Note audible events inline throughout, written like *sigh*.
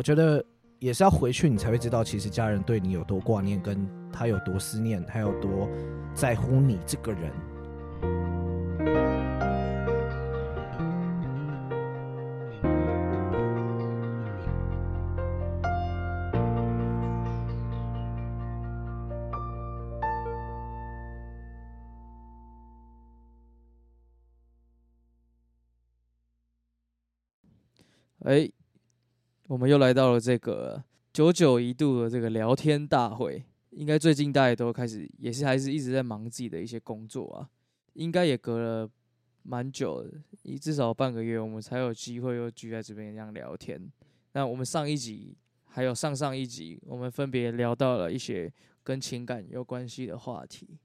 我觉得也是要回去，你才会知道，其实家人对你有多挂念，跟他有多思念，他有多在乎你这个人。们又来到了这个九九一度的这个聊天大会。应该最近大家都开始，也是还是一直在忙自己的一些工作啊。应该也隔了蛮久的，一至少半个月，我们才有机会又聚在这边这样聊天。那我们上一集还有上上一集，我们分别聊到了一些跟情感有关系的话题。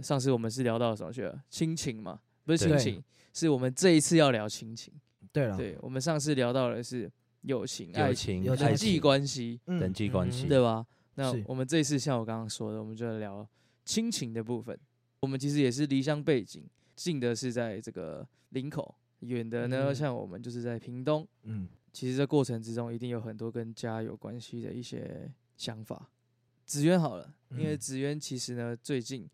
上次我们是聊到什么去了？亲情嘛，不是亲情，是我们这一次要聊亲情。对了，对，我们上次聊到的是友情、爱情、情、有爱人际情、关系，嗯人际关系嗯对吧？那是我们这一次像我刚刚说的，我们就来聊亲情的部分。我们其实也是离乡背景，近的是在这个林口，远的呢，嗯像我们就是在屏东。嗯，其实这过程之中，一定有很多跟家有关系的一些想法。子渊好了，因为嗯子渊其实呢，最近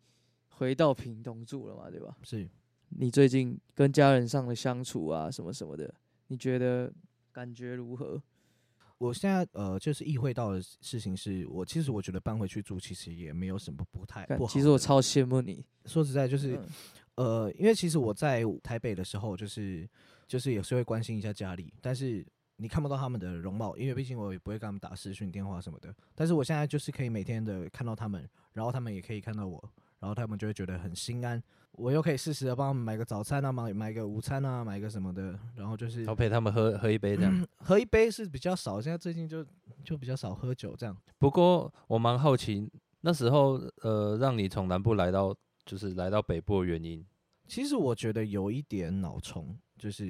回到屏东住了嘛，对吧？是。你最近跟家人上的相处啊，什么什么的，你觉得感觉如何？*laughs* 我现在呃，就是意会到的事情是我其实我觉得搬回去住其实也没有什么不太不好。其实我超羡慕你，说实在就是、嗯呃，因为其实我在台北的时候，就是就是也是会关心一下家里，但是你看不到他们的容貌，因为毕竟我也不会跟他们打视讯电话什么的。但是我现在就是可以每天的看到他们，然后他们也可以看到我，然后他们就会觉得很心安。我又可以适时的帮他们买个早餐啊，买买个午餐啊，买个什么的，然后就是要陪他们喝喝一杯这样。*clears throat* 喝一杯是比较少，现在最近就就比较少喝酒这样。不过我蛮好奇，那时候呃，让你从南部来到就是来到北部的原因，其实我觉得有一点脑冲，就是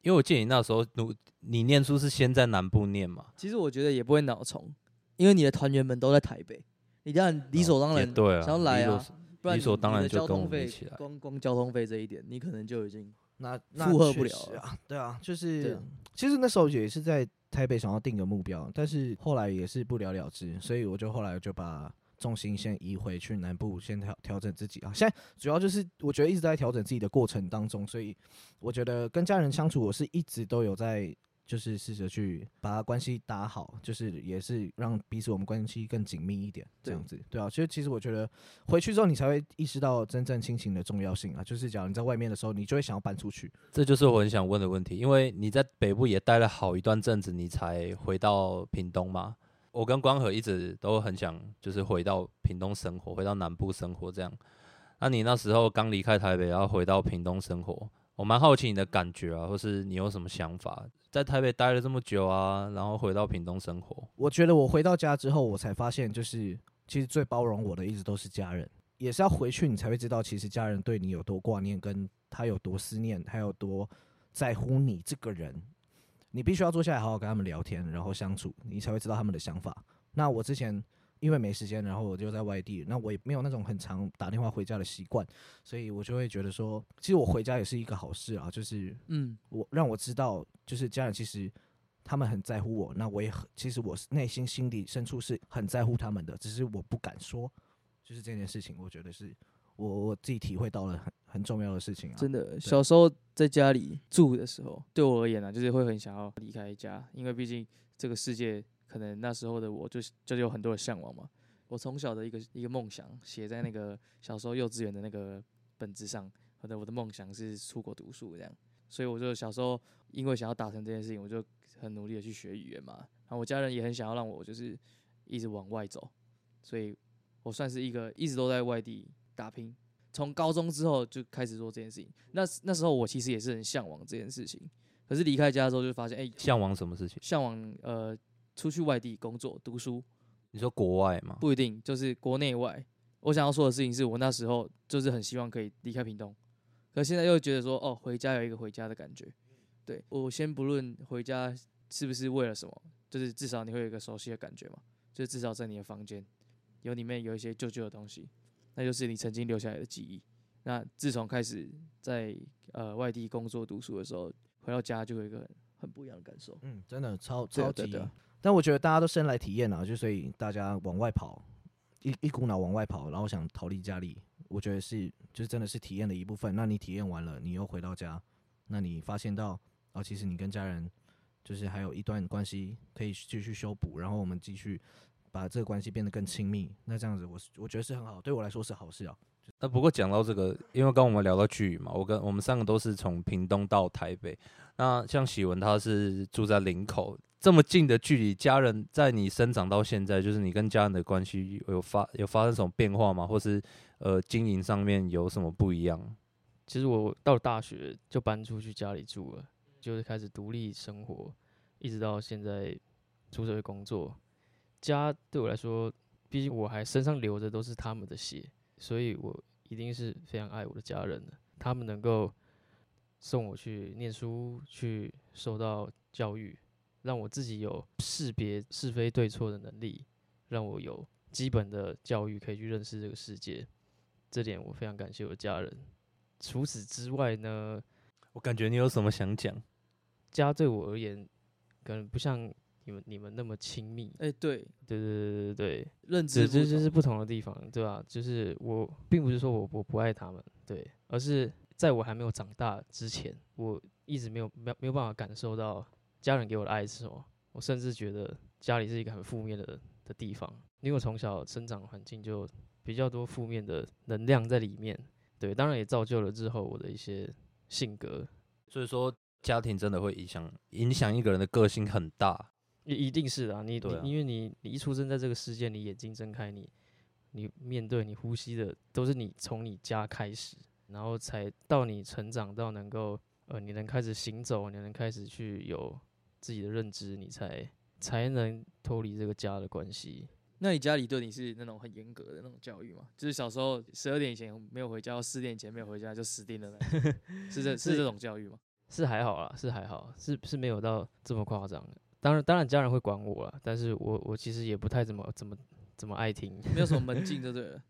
因为我记得你那时候读你念书是先在南部念嘛，其实我觉得也不会脑冲，因为你的团员们都在台北，你这样理所当然也对啊，想要来啊不然理所当然就跟我交通费们一起来光光交通费这一点，你可能就已经那那负荷不确了了实啊，对啊，就是啊其实那时候也是在台北想要定个目标，但是后来也是不了了之，所以我就后来就把重心先移回去南部，先调调整自己啊。现在主要就是我觉得一直在调整自己的过程当中，所以我觉得跟家人相处，我是一直都有在。就是试着去把关系打好，就是也是让彼此我们关系更紧密一点，这样子，对啊。其实其实我觉得回去之后，你才会意识到真正亲情的重要性啊。就是假如你在外面的时候，你就会想要搬出去，这就是我很想问的问题，因为你在北部也待了好一段阵子，你才回到屏东嘛。我跟光和一直都很想，就是回到屏东生活，回到南部生活这样。那你那时候刚离开台北，然后回到屏东生活，我蛮好奇你的感觉啊，或是你有什么想法？在台北待了这么久啊，然后回到屏东生活，我觉得我回到家之后，我才发现，就是其实最包容我的一直都是家人，也是要回去你才会知道，其实家人对你有多挂念，跟他有多思念，他有多在乎你这个人。你必须要坐下来好好跟他们聊天，然后相处，你才会知道他们的想法。那我之前因为没时间，然后我就在外地，那我也没有那种很常打电话回家的习惯，所以我就会觉得说，其实我回家也是一个好事啊，就是嗯，我让我知道，就是家人其实他们很在乎我，那我也很，其实我是内心心底深处是很在乎他们的，只是我不敢说，就是这件事情，我觉得是我我自己体会到了很很重要的事情啊。真的，小时候在家里住的时候，对我而言呢、啊，就是会很想要离开家，因为毕竟这个世界，可能那时候的我就就有很多的向往嘛。我从小的一个一个梦想写在那个小时候幼稚园的那个本子上，我的我的梦想是出国读书这样，所以我就小时候因为想要达成这件事情，我就很努力的去学语言嘛。然后我家人也很想要让我就是一直往外走，所以我算是一个一直都在外地打拼。从高中之后就开始做这件事情。那那时候我其实也是很向往这件事情，可是离开家之后就发现，哎、向往什么事情？向往呃出去外地工作读书，你说国外吗？不一定就是国内外。我想要说的事情是我那时候就是很希望可以离开屏东，可现在又觉得说，哦，回家有一个回家的感觉。对我先不论回家是不是为了什么，就是至少你会有一个熟悉的感觉嘛，就是至少在你的房间有里面有一些旧旧的东西，那就是你曾经留下来的记忆。那自从开始在呃外地工作读书的时候，回到家就有一个很很不一样的感受。嗯，真的超超级对啊对啊但我觉得大家都生来体验啊，就所以大家往外跑，一一股脑往外跑，然后想逃离家里，我觉得是就是真的是体验的一部分。那你体验完了，你又回到家，那你发现到哦，其实你跟家人就是还有一段关系可以继续修补，然后我们继续把这个关系变得更亲密。那这样子我是我觉得是很好，对我来说是好事啊。那不过讲到这个，因为刚我们聊到距离嘛，我跟我们三个都是从屏东到台北。那像喜文他是住在林口，这么近的距离，家人在你生长到现在，就是你跟家人的关系有发有发生什么变化吗？或是呃经营上面有什么不一样？其实我到了大学就搬出去家里住了，就是开始独立生活，一直到现在出社会工作。家对我来说，毕竟我还身上流着都是他们的血，所以我一定是非常爱我的家人的。他们能够送我去念书，去受到教育，让我自己有识别是非对错的能力，让我有基本的教育可以去认识这个世界。这点我非常感谢我的家人。除此之外呢，我感觉你有什么想讲？家对我而言，可能不像你们你们那么亲密。哎、对，对对对对对，认知这这不同这是不同的地方，对吧、就是我并不是说我我不爱他们，对，而是在我还没有长大之前，我一直没有没有没有办法感受到家人给我的爱是什么。我甚至觉得家里是一个很负面的的地方，因为我从小生长环境就比较多负面的能量在里面。对，当然也造就了日后我的一些性格，所以说家庭真的会影响影响一个人的个性很大。一一定是的、啊，你对啊你因为你你一出生在这个世界，你眼睛睁开，你你面对你呼吸的都是你从你家开始，然后才到你成长到能够呃你能开始行走，你能开始去有自己的认知，你才才能脱离这个家的关系。那你家里对你是那种很严格的那种教育吗？就是小时候十二点以前没有回家，四点以前没有回家就死定了那种，是这 *laughs* 是这种教育吗？是还好啦，是还好，是是没有到这么夸张的。当然，当然家人会管我啦，但是我我其实也不太怎么怎么怎么爱听。没有什么 *laughs* 门禁就对了。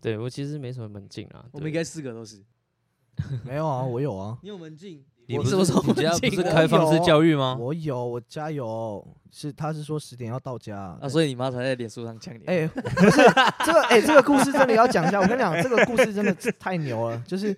对我其实没什么门禁啊。我们应该四个都是。*laughs* 没有啊，我有啊，你有门禁？你不是我什么时候你家不是开放式教育啊吗？我有，我家有，是他是说十点要到家啊，所以你妈才在脸书上呛你。哎、不是这个，哎、这个故事真的要讲一下。我跟你讲，这个故事真的太牛了。就是，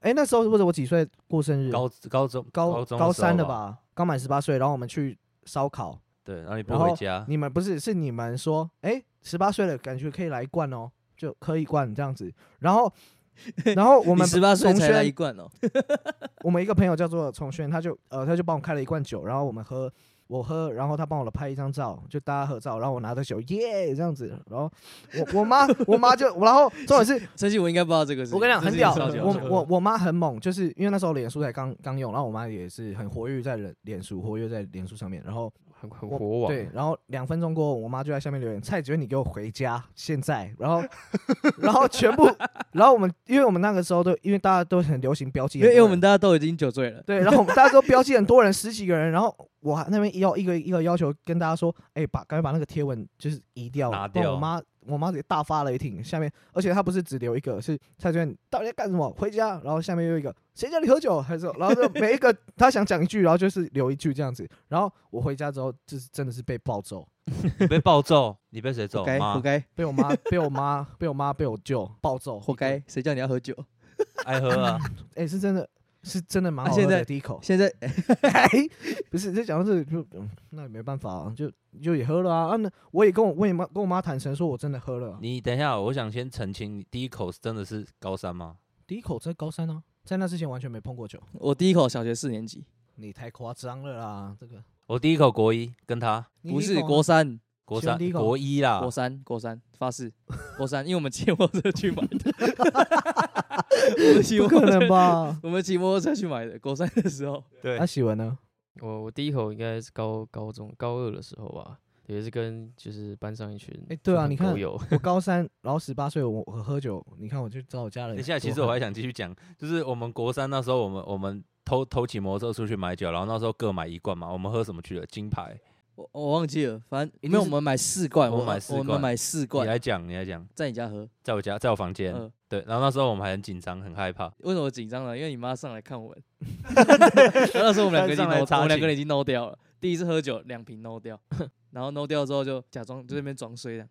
哎、那时候或者我几岁过生日？高高中高中高三的的？吧，刚满十八岁，然后我们去烧烤。对，然后你不回家，你们不是是你们说，哎、十八岁了，感觉可以来一罐哦，就可以灌这样子。然后，*laughs* 然后我们十八岁从才来一，罐哦。*laughs* 我们一个朋友叫做从轩，他就呃他就帮我开了一罐酒，然后我们喝。我喝，然后他帮我拍一张照，就大家合照，然后我拿着酒，耶这样子，然后我我妈我妈就，然后 *laughs* 重点是陈信我应该不知道这个事。我跟你讲很屌我我我妈很猛，就是因为那时候脸书才刚刚用，然后我妈也是很活跃在脸脸书，活跃在脸书上面，然后很很我火网，对，然后两分钟过后，我妈就在下面留言：“蔡子你给我回家，现在。”然后，*laughs* 然后全部，然后我们因为我们那个时候都因为大家都很流行标记因为因为我们大家都已经酒醉了。对，然后我们大家都标记很多人，*laughs* 十几个人，然后我还那边要一个一个要求跟大家说：“哎、把赶快把那个贴文就是移掉，拿掉我妈我妈直接大发雷霆，下面而且她不是只留一个，是蔡娟到底在干什么？回家，然后下面又一个谁叫你喝酒？还是然后就每一个她想讲一句，然后就是留一句这样子。然后我回家之后，就是真的是被暴揍，你被暴揍，你被谁揍？活该，妈活该，被我妈被我妈被我妈被我舅暴揍，*laughs* 活该！谁叫你要喝酒？*laughs* 爱喝啊！*laughs* 哎、是真的是真的蛮好喝的，啊现在第一口。现在 *laughs* 哎，不是，这讲到这里就、嗯，那也没办法啊，就就也喝了啊。啊，那我也跟我我也妈跟我妈坦诚说，我真的喝了啊。你等一下，我想先澄清，你第一口是真的是高三吗？第一口在高三啊，在那之前完全没碰过酒。我第一口小学四年级，你太夸张了啦，这个我第一口国一，跟他不是国三，国三第一口国一啦国，三，国三，发誓，国三，因为我们借摩托车去买的，*laughs* 我们骑不可能？吧？*laughs* 我们骑摩托车去买的，国三的时候，对那喜文呢？我我第一口应该是高高中高二的时候吧，也是跟就是班上一群哎对啊你看狗友我高三，*laughs* 然后十八岁，我我喝酒，你看我就找我家人。等一下，其实我还想继续讲，就是我们国三那时候，我们我们偷偷骑摩托车出去买酒，然后那时候各买一罐嘛，我们喝什么去了？金牌。我我忘记了，反正一定是没有，我们买四罐，我买四罐我们买四罐你，来讲，你来讲，在你家喝，在我家，在我房间，嗯，对，然后那时候我们还很紧张，很害怕，为什么紧张呢？因为你妈上来看我们，*laughs* 那时候我们两个已经我们两个人已经 no 掉了，第一次喝酒两瓶 no 掉，然后 no 掉之后就假装就在那边装睡这样，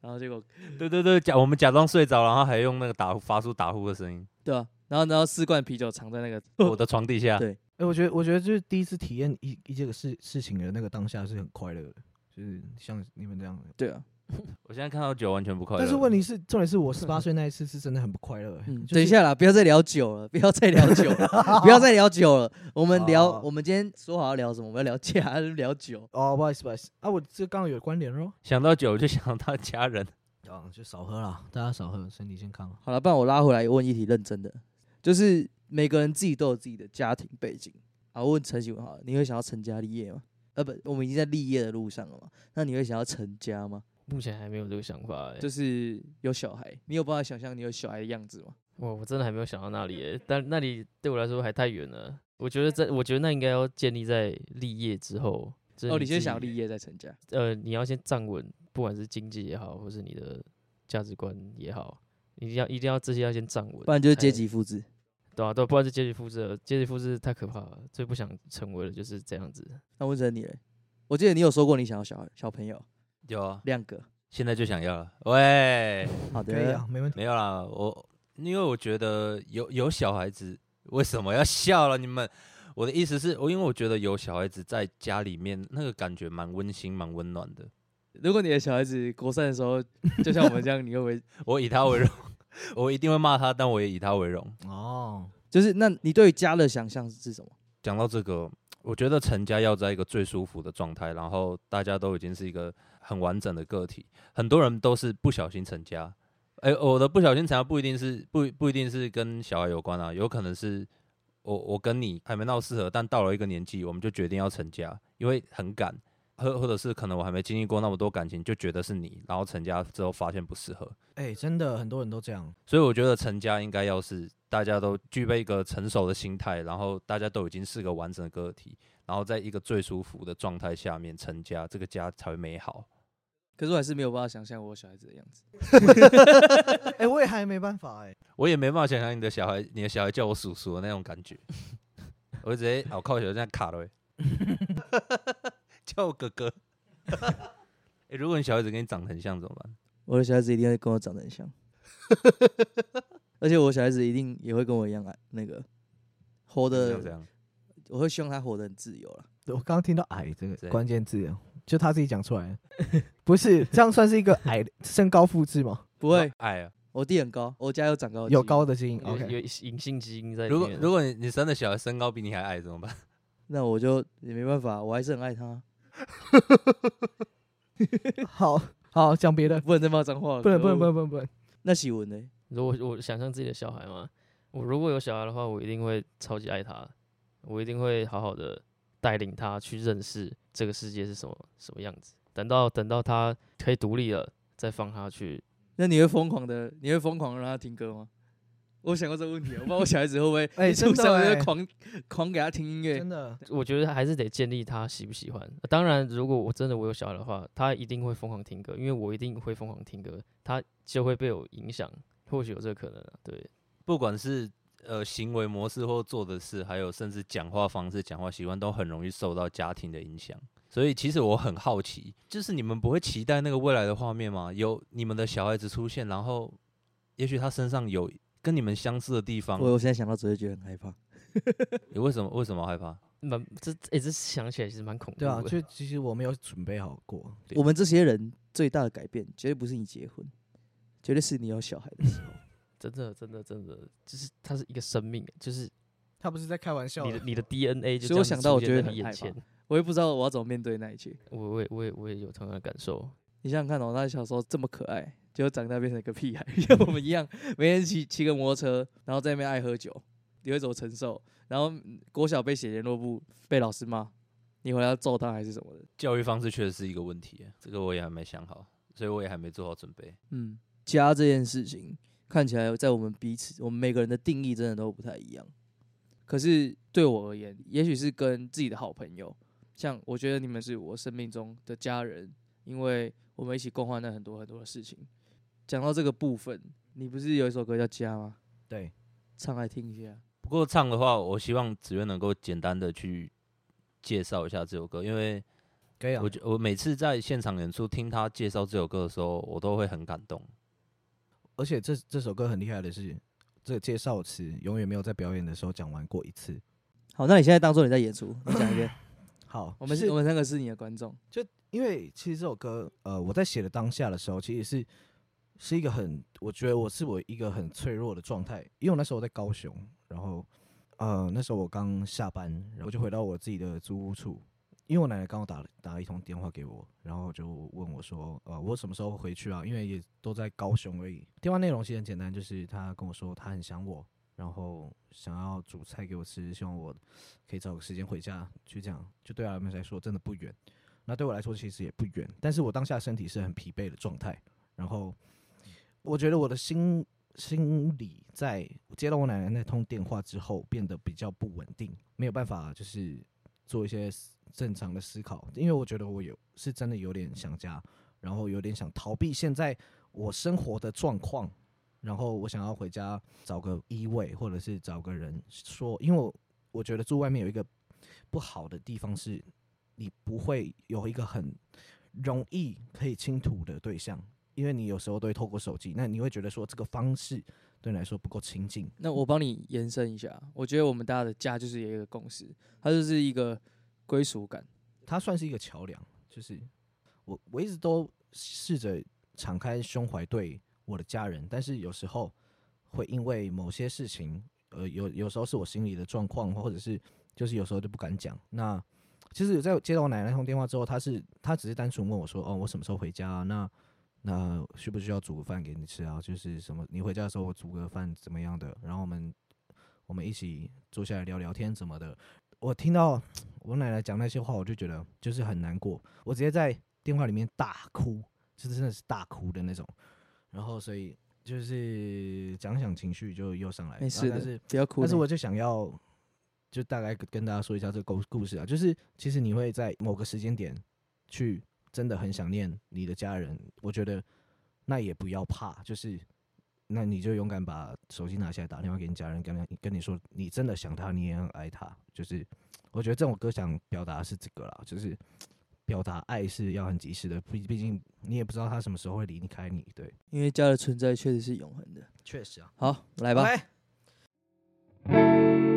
然后结果对对对，假我们假装睡着，然后还用那个打呼发出打呼的声音，对啊，然后然后四罐啤酒藏在那个我的床底下。对哎、我觉得我觉得就是第一次体验一一这个事事情的那个当下是很快乐的，就是像你们这样的。对啊，*laughs* 我现在看到酒完全不快乐。但是问题是，重点是我十八 *laughs* 岁那一次是真的很不快乐、欸。嗯，就是等一下啦，不要再聊酒了，不要再聊酒了，*laughs* 不要再聊酒了，我们聊哦我们今天说好要聊什么？我们要聊家，聊酒。哦，不好意思，不好意思啊，我这刚刚有关联哦。想到酒就想到家人，啊，就少喝啦，大家少喝，身体健康。好了，不然我拉回来问一题认真的，就是每个人自己都有自己的家庭背景。啊，我问陈喜文好了，你会想要成家立业吗？呃，不，我们已经在立业的路上了嘛？那你会想要成家吗？目前还没有这个想法、欸，就是有小孩，你有办法想象你有小孩的样子吗？我我真的还没有想到那里、欸，但那里对我来说还太远了。我觉得在，我觉得那应该要建立在立业之后。就是哦，你先想立业再成家，呃，你要先站稳，不管是经济也好，或是你的价值观也好，一定要一定要这些要先站稳，不然就是阶级复制。对啊，对，不然是阶级复制了，阶级复制太可怕了，最不想成为的就是这样子。那问成你嘞？我记得你有说过你想要小孩小朋友有啊，两个。现在就想要了。喂，好的可以啊，，没问题。没有啦，我因为我觉得有有小孩子，为什么要笑了？你们，我的意思是，我因为我觉得有小孩子在家里面，那个感觉蛮温馨、蛮温暖的。如果你的小孩子国三的时候，就像我们这样，你会不会？*laughs* 我以他为荣，*laughs* 我一定会骂他，但我也以他为荣。哦，就是那你对于家的想象是什么？讲到这个，我觉得成家要在一个最舒服的状态，然后大家都已经是一个很完整的个体。很多人都是不小心成家，哎、我的不小心成家不一定是不不一定是跟小孩有关啊，有可能是我我跟你还没闹适合，但到了一个年纪，我们就决定要成家，因为很赶，或或者是可能我还没经历过那么多感情，就觉得是你，然后成家之后发现不适合。哎、真的很多人都这样。所以我觉得成家应该要是大家都具备一个成熟的心态，然后大家都已经是个完整的个体，然后在一个最舒服的状态下面成家，这个家才会美好。可是我还是没有办法想象我小孩子的样子。*laughs* 哎、我也还没办法哎、我也没办法想象你的小孩，你的小孩叫我叔叔的那种感觉，*laughs* 我就直接我靠，小这样卡了、欸，*laughs* *laughs* 叫我哥哥。*laughs* 欸如果你小孩子跟你长得很像怎么办？我的小孩子一定会跟我长得很像，*laughs* 而且我小孩子一定也会跟我一样矮那个活的，这样，我会希望他活得很自由了。我刚刚听到“矮”这对个关键字，就他自己讲出来的，不是这样算是一个矮身高复制吗？不会，矮啊！我弟很高，我家有长高有高的基因有有。隐性基因在里面。如果如果你你生的小孩身高比你还矮怎么办？那我就也没办法，我还是很爱他，*laughs* 好好讲别的，不能再骂脏话了。不能不能不能不能不能。那喜文呢？如果我想象自己的小孩吗，我如果有小孩的话，我一定会超级爱他，我一定会好好的带领他去认识这个世界是什么什么样子。等到等到他可以独立了，再放他去。那你会疯狂的，你会疯狂地让他听歌吗？我想过这个问题，我不知道我小孩子会不会 *laughs* 哎一出生就狂狂给他听音乐真。的，我觉得还是得建立他喜不喜欢。当然，如果我真的我有小孩的话，他一定会疯狂听歌，因为我一定会疯狂听歌，他就会被我影响，或许有这个可能啊。对，不管是呃行为模式或做的事，还有甚至讲话方式、讲话习惯，都很容易受到家庭的影响。所以其实我很好奇，就是你们不会期待那个未来的画面吗？有你们的小孩子出现，然后也许他身上有跟你们相似的地方，我我现在想到只会觉得很害怕。*laughs* 你为什么为什么害怕？蛮这诶、这想起来其实蛮恐怖的。对啊，就其实我没有准备好过。对我们这些人最大的改变，绝对不是你结婚，绝对是你有小孩的时候。*laughs* 真的真的真的，就是它是一个生命，就是他不是在开玩笑你的你的 DNA 就所以我样子想到我觉得很害怕你眼前。我也不知道我要怎么面对那一切。我我也我也我也有同样的感受。你想想看哦，他小时候这么可爱，结果长大变成一个屁孩，*laughs* 像我们一样，每天骑骑个摩托车，然后在那边爱喝酒，你会怎么承受？然后嗯国小被写联络簿，被老师骂，你回来要揍他还是什么的？教育方式确实是一个问题，这个我也还没想好，所以我也还没做好准备。嗯，家这件事情看起来在我们彼此，我们每个人的定义真的都不太一样。可是对我而言，也许是跟自己的好朋友，像我觉得你们是我生命中的家人，因为我们一起共患难很多很多的事情。讲到这个部分，你不是有一首歌叫《家》吗？对，唱来听一下。不过唱的话，我希望子渊能够简单的去介绍一下这首歌？因为可以啊我，觉我每次在现场演出听他介绍这首歌的时候，我都会很感动。而且这这首歌很厉害的是，这个介绍词永远没有在表演的时候讲完过一次。好，那你现在当做你在演出，你讲一遍。*laughs* 好，我们是我们三个是你的观众，因为其实这首歌，呃，我在写的当下的时候，其实是是一个很，我觉得我是我一个很脆弱的状态，因为我那时候我在高雄，然后呃那时候我刚下班，然后就回到我自己的租屋处，因为我奶奶刚好打了打了一通电话给我，然后就问我说，呃，我什么时候回去啊？因为也都在高雄而已。电话内容其实很简单，就是他跟我说他很想我，然后想要煮菜给我吃，希望我可以找个时间回家，就这样。就对他们来说真的不远。那对我来说其实也不远，但是我当下身体是很疲惫的状态，然后我觉得我的心心理在接到我奶奶那通电话之后变得比较不稳定，没有办法就是做一些正常的思考，因为我觉得我有是真的有点想家，然后有点想逃避现在我生活的状况，然后我想要回家找个依偎，或者是找个人说，因为我我觉得住外面有一个不好的地方是，你不会有一个很容易可以倾吐的对象，因为你有时候都会透过手机，那你会觉得说这个方式对你来说不够亲近。那我帮你延伸一下，我觉得我们大家的家就是有一个共识，它就是一个归属感。它算是一个桥梁，就是我我一直都试着敞开胸怀对我的家人，但是有时候会因为某些事情，呃，有有时候是我心里的状况，或者是就是有时候就不敢讲。那其实有在接到我奶奶那通电话之后，她是她只是单纯问我说，哦，我什么时候回家、啊？那那需不需要煮个饭给你吃啊？就是什么你回家的时候我煮个饭怎么样的？然后我们我们一起坐下来聊聊天什么的。我听到我奶奶讲那些话，我就觉得就是很难过，我直接在电话里面大哭，就是真的是大哭的那种。然后所以就是讲讲情绪就又上来，没事的但是，不要哭。但是我就想要就大概跟跟大家说一下这个故故事啊，就是其实你会在某个时间点去真的很想念你的家人，我觉得那也不要怕，就是那你就勇敢把手机拿下来打电话给你家人，跟他跟你说你真的想他，你也很爱他，就是我觉得这首歌想表达的是这个啦，就是表达爱是要很及时的，毕毕竟你也不知道他什么时候会离开你，对，因为家的存在确实是永恒的。确实啊，好，来吧。来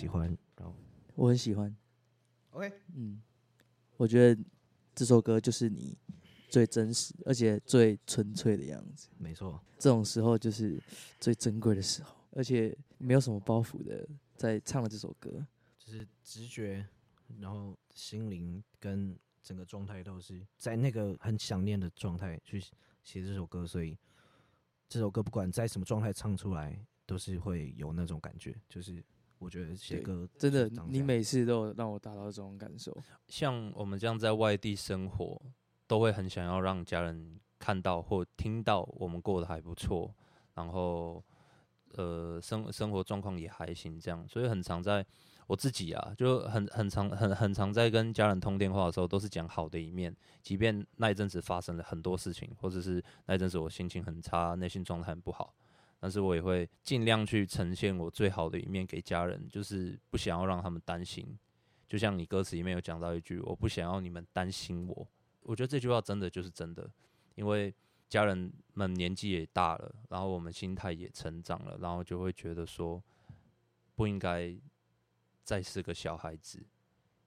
喜欢。然后我很喜欢。OK，嗯，我觉得这首歌就是你最真实而且最纯粹的样子。没错，这种时候就是最珍贵的时候，而且没有什么包袱的在唱了这首歌。就是直觉，然后心灵跟整个状态都是在那个很想念的状态去写这首歌，所以这首歌不管在什么状态唱出来，都是会有那种感觉。就是我觉得写对歌真的你每次都有让我达到这种感受。像我们这样在外地生活，都会很想要让家人看到或听到我们过得还不错，然后呃生生活状况也还行，这样，所以很常在我自己啊，就很很常很很常在跟家人通电话的时候，都是讲好的一面，即便那一阵子发生了很多事情，或者是那一阵子我心情很差，内心状态很不好。但是我也会尽量去呈现我最好的一面给家人，就是不想要让他们担心，就像你歌词里面有讲到一句，我不想要你们担心我。我觉得这句话真的就是真的，因为家人们年纪也大了，然后我们心态也成长了，然后就会觉得说，不应该再是个小孩子，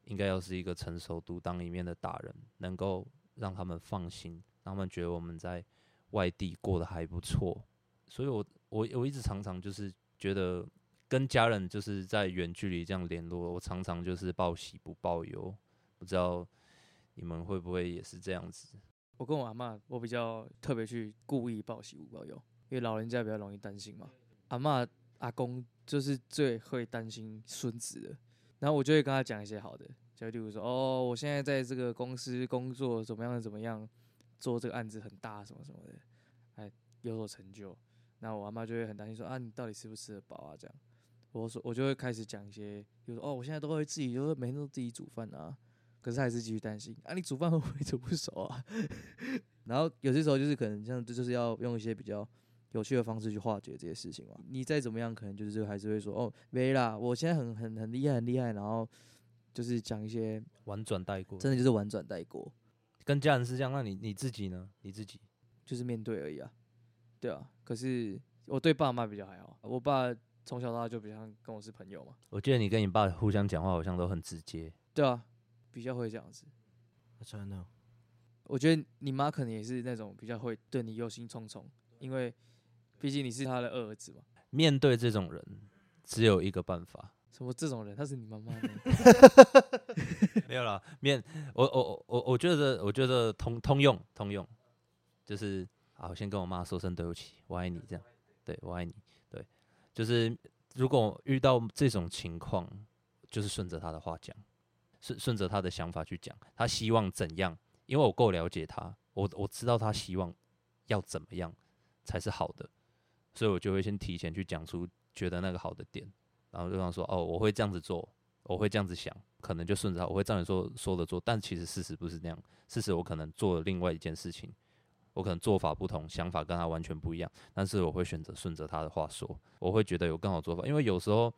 应该要是一个成熟独当一面的大人，能够让他们放心，让他们觉得我们在外地过得还不错。所以我我我一直常常就是觉得跟家人就是在远距离这样联络，我常常就是报喜不报忧，不知道你们会不会也是这样子？我跟我阿嬷，我比较特别去故意报喜不报忧，因为老人家比较容易担心嘛。阿嬷阿公就是最会担心孙子的，然后我就会跟他讲一些好的，就例如说，哦，我现在在这个公司工作怎么样怎么样，做这个案子很大什么什么的，哎，有所成就。那我阿妈就会很担心说啊，你到底吃不吃得饱啊？这样，我说我就会开始讲一些，比如说哦，我现在都会自己，就是每天都自己煮饭啊，可是还是继续担心啊，你煮饭会不会煮不熟啊？*laughs* 然后有些时候就是可能像这就是要用一些比较有趣的方式去化解这些事情嘛。你再怎么样，可能就是还是会说哦，没啦，我现在很很很厉害很厉害，然后就是讲一些婉转带过，真的就是婉转带过，跟家人是这样，那你你自己呢？你自己就是面对而已啊。对啊，可是我对爸妈比较还好，我爸从小到大就比较跟我是朋友嘛。我记得你跟你爸互相讲话好像都很直接，对啊，比较会这样子。真的我觉得你妈可能也是那种比较会对你忧心忡忡，因为毕竟你是他的二儿子嘛。面对这种人，只有一个办法，什么这种人，他是你妈妈呢？*laughs* 没有啦，面我我我我我觉得我觉得通通用通用，就是好，先跟我妈说声对不起，我爱你，这样，对我爱你，对，就是如果遇到这种情况，就是顺着他的话讲，顺顺着他的想法去讲，他希望怎样，因为我够了解他，我我知道他希望要怎么样才是好的，所以我就会先提前去讲出觉得那个好的点，然后对方说哦，我会这样子做，我会这样子想，可能就顺着他，我会照你说说的做，但其实事实不是那样，事实我可能做了另外一件事情，我可能做法不同，想法跟他完全不一样，但是我会选择顺着他的话说，我会觉得有更好做法，因为有时候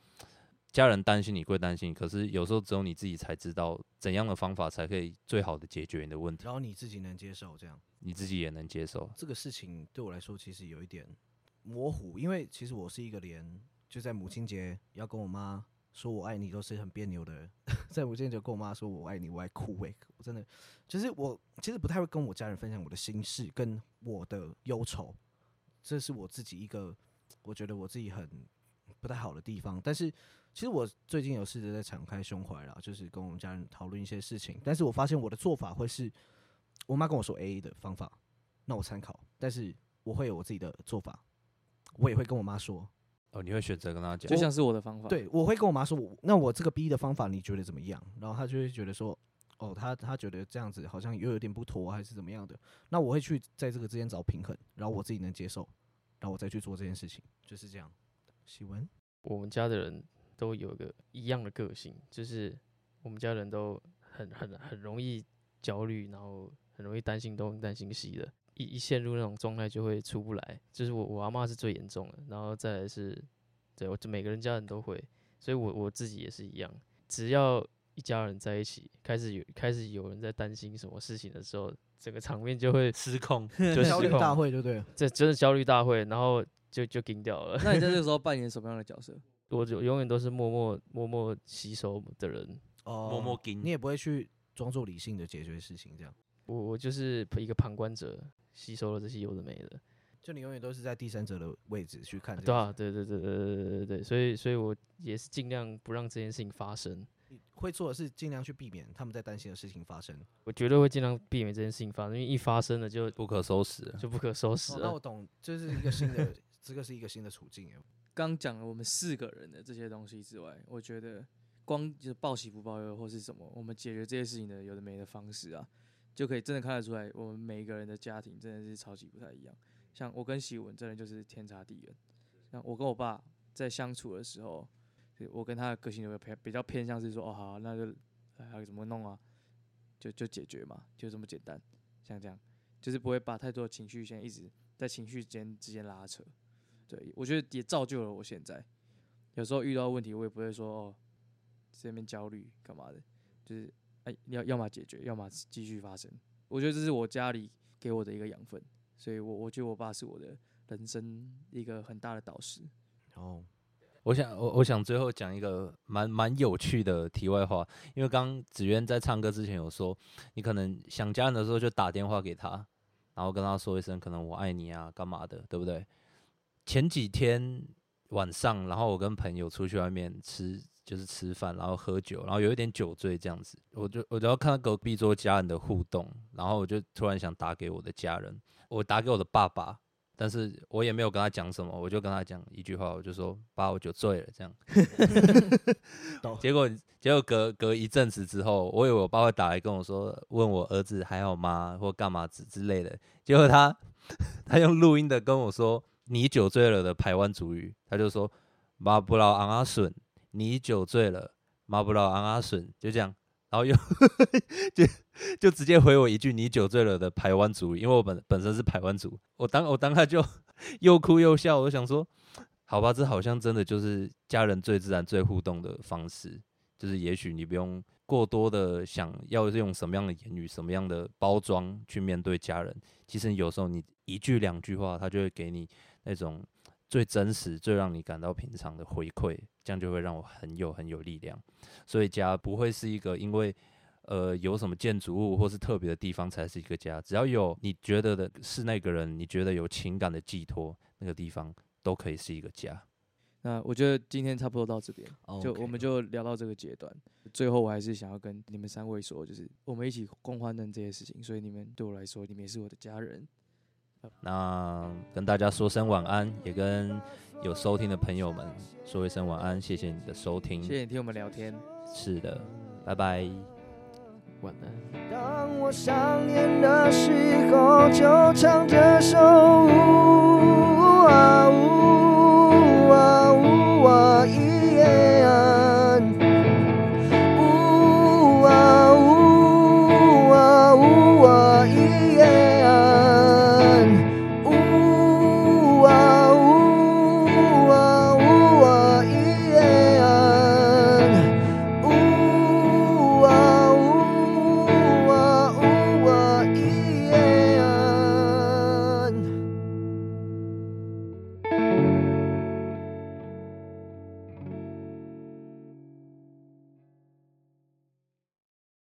家人担心你归担心，可是有时候只有你自己才知道怎样的方法才可以最好的解决你的问题，然后你自己能接受这样。你自己也能接受。这个事情对我来说其实有一点模糊，因为其实我是一个连就在母亲节要跟我妈说我爱你都是很别扭的人，*laughs* 在母亲节跟我妈说我爱你，我爱哭诶、我真的就是我其实不太会跟我家人分享我的心事跟我的忧愁，这是我自己一个我觉得我自己很不太好的地方，但是。其实我最近有试着在敞开胸怀啦，就是跟我们家人讨论一些事情，但是我发现我的做法会是，我妈跟我说 A 的方法，那我参考，但是我会有我自己的做法，我也会跟我妈说，哦，你会选择跟他讲就，像是我的方法。，对我会跟我妈说，我那我这个 B 的方法你觉得怎么样？然后她就会觉得说，哦，她她觉得这样子好像又有点不妥，还是怎么样的？那我会去在这个之间找平衡，然后我自己能接受，然后我再去做这件事情，就是这样。喜文，我们家的人都有一个一样的个性，就是我们家人都很很很容易焦虑，然后很容易担心东担心西的，一一陷入那种状态就会出不来。就是我我阿妈是最严重的，然后再来是，对我就每个人家人都会，所以我我自己也是一样，只要一家人在一起，开始有开始有人在担心什么事情的时候，整个场面就会失控，*laughs* 就焦虑大会，就对了？这真的焦虑大会，然后就就惊掉了。那你在这个时候 *laughs* 扮演什么样的角色？*laughs* 我就永远都是默默默默吸收的人。哦，默默跟你也不会去装作理性的解决事情，这样，我我就是一个旁观者，吸收了这些有的没的。就你永远都是在第三者的位置去看这对啊。对对对对对对对对，所以所以我也是尽量不让这件事情发生。你会做的是尽量去避免他们在担心的事情发生。我绝对会尽量避免这件事情发生，因为一发生了就不可收拾了。就不可收拾哦，那。我 *laughs* 懂，这是一个新的，这个是一个新的处境。*laughs* 刚讲了我们四个人的这些东西之外，我觉得光就是报喜不报忧或是什么，我们解决这些事情的有的没的方式啊，就可以真的看得出来，我们每一个人的家庭真的是超级不太一样。像我跟喜文真的就是天差地远。像我跟我爸在相处的时候，我跟他的个性就会偏比较偏向是说，哦好，那就还要怎么弄啊，就就解决嘛，就这么简单。像这样，就是不会把太多的情绪先一直在情绪间之间拉扯。对我觉得也造就了我现在。有时候遇到问题，我也不会说哦，这边焦虑干嘛的，就是哎，要要么解决，要么继续发生。我觉得这是我家里给我的一个养分，所以我我觉得我爸是我的人生一个很大的导师。哦，我想，我我想最后讲一个蛮蛮有趣的题外话，因为刚刚子渊在唱歌之前有说，你可能想家人的时候就打电话给他，然后跟他说一声可能我爱你啊，干嘛的，对不对？前几天晚上，然后我跟朋友出去外面吃，就是吃饭，然后喝酒，然后有一点酒醉这样子，我就我只要看到隔壁桌家人的互动，然后我就突然想打给我的家人，我打给我的爸爸，但是我也没有跟他讲什么，我就跟他讲一句话，我就说爸，我酒醉了这样。*laughs* 懂结果结果隔隔一阵子之后，我以为我爸会打来跟我说，问我儿子还好吗，或干嘛之之类的。结果他他用录音的跟我说，你酒醉了的台湾主语，他就说马布劳昂阿笋，你酒醉了，马不老昂阿笋，就这样。然后又 *laughs* 就就直接回我一句“你酒醉了”的台湾族语，因为我本本身是台湾族，我当我当下就 *laughs* 又哭又笑，我想说，好吧，这好像真的就是家人最自然、最互动的方式，就是也许你不用过多的想要用什么样的言语、什么样的包装去面对家人，其实有时候你一句两句话，他就会给你那种最真实、最让你感到平常的回馈，这样就会让我很有很有力量。所以家不会是一个因为呃有什么建筑物或是特别的地方才是一个家，只要有你觉得的是那个人，你觉得有情感的寄托，那个地方都可以是一个家。那我觉得今天差不多到这边，就我们就聊到这个阶段。最后，我还是想要跟你们三位说，就是我们一起共患难这些事情，所以你们对我来说，你们也是我的家人。那跟大家说声晚安，也跟有收听的朋友们说一声晚安，谢谢你的收听。谢谢你听我们聊天。是的，拜拜。晚安。当我想念的时候，就唱这首。